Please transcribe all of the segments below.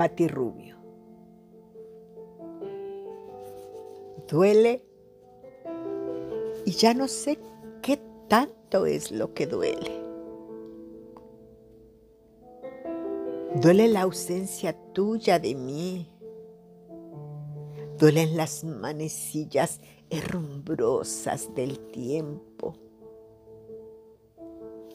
Pati Rubio. Duele y ya no sé qué tanto es lo que duele. Duele la ausencia tuya de mí. Duelen las manecillas herrumbrosas del tiempo.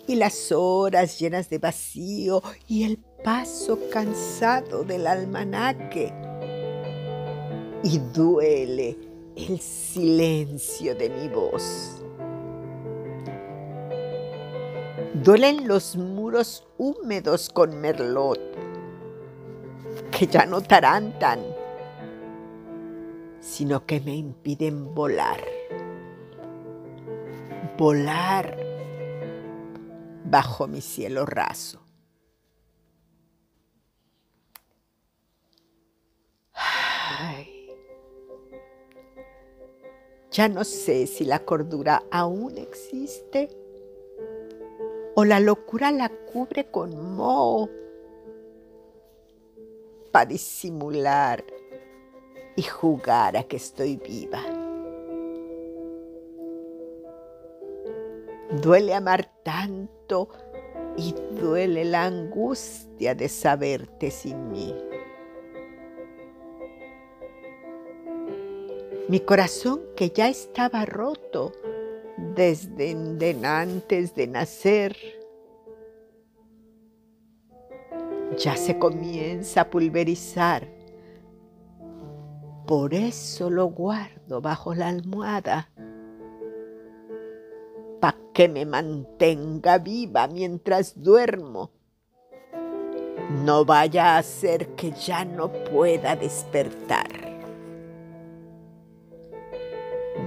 Y las horas llenas de vacío y el paso cansado del almanaque. Y duele el silencio de mi voz. Duelen los muros húmedos con merlot, que ya no tarantan, sino que me impiden volar. Volar bajo mi cielo raso. Ay, ya no sé si la cordura aún existe o la locura la cubre con moho para disimular y jugar a que estoy viva. Duele amar tanto y duele la angustia de saberte sin mí. Mi corazón que ya estaba roto desde antes de nacer, ya se comienza a pulverizar. Por eso lo guardo bajo la almohada, para que me mantenga viva mientras duermo. No vaya a ser que ya no pueda despertar.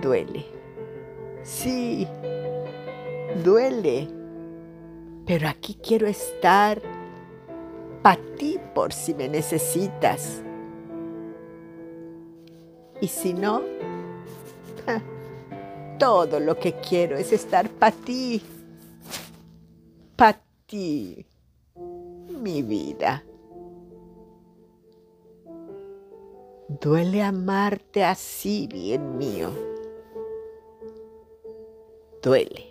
Duele. Sí, duele. Pero aquí quiero estar para ti por si me necesitas. Y si no, todo lo que quiero es estar para ti, para ti, mi vida. Duele amarte así, bien mío. Duele.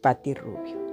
Pati Rubio.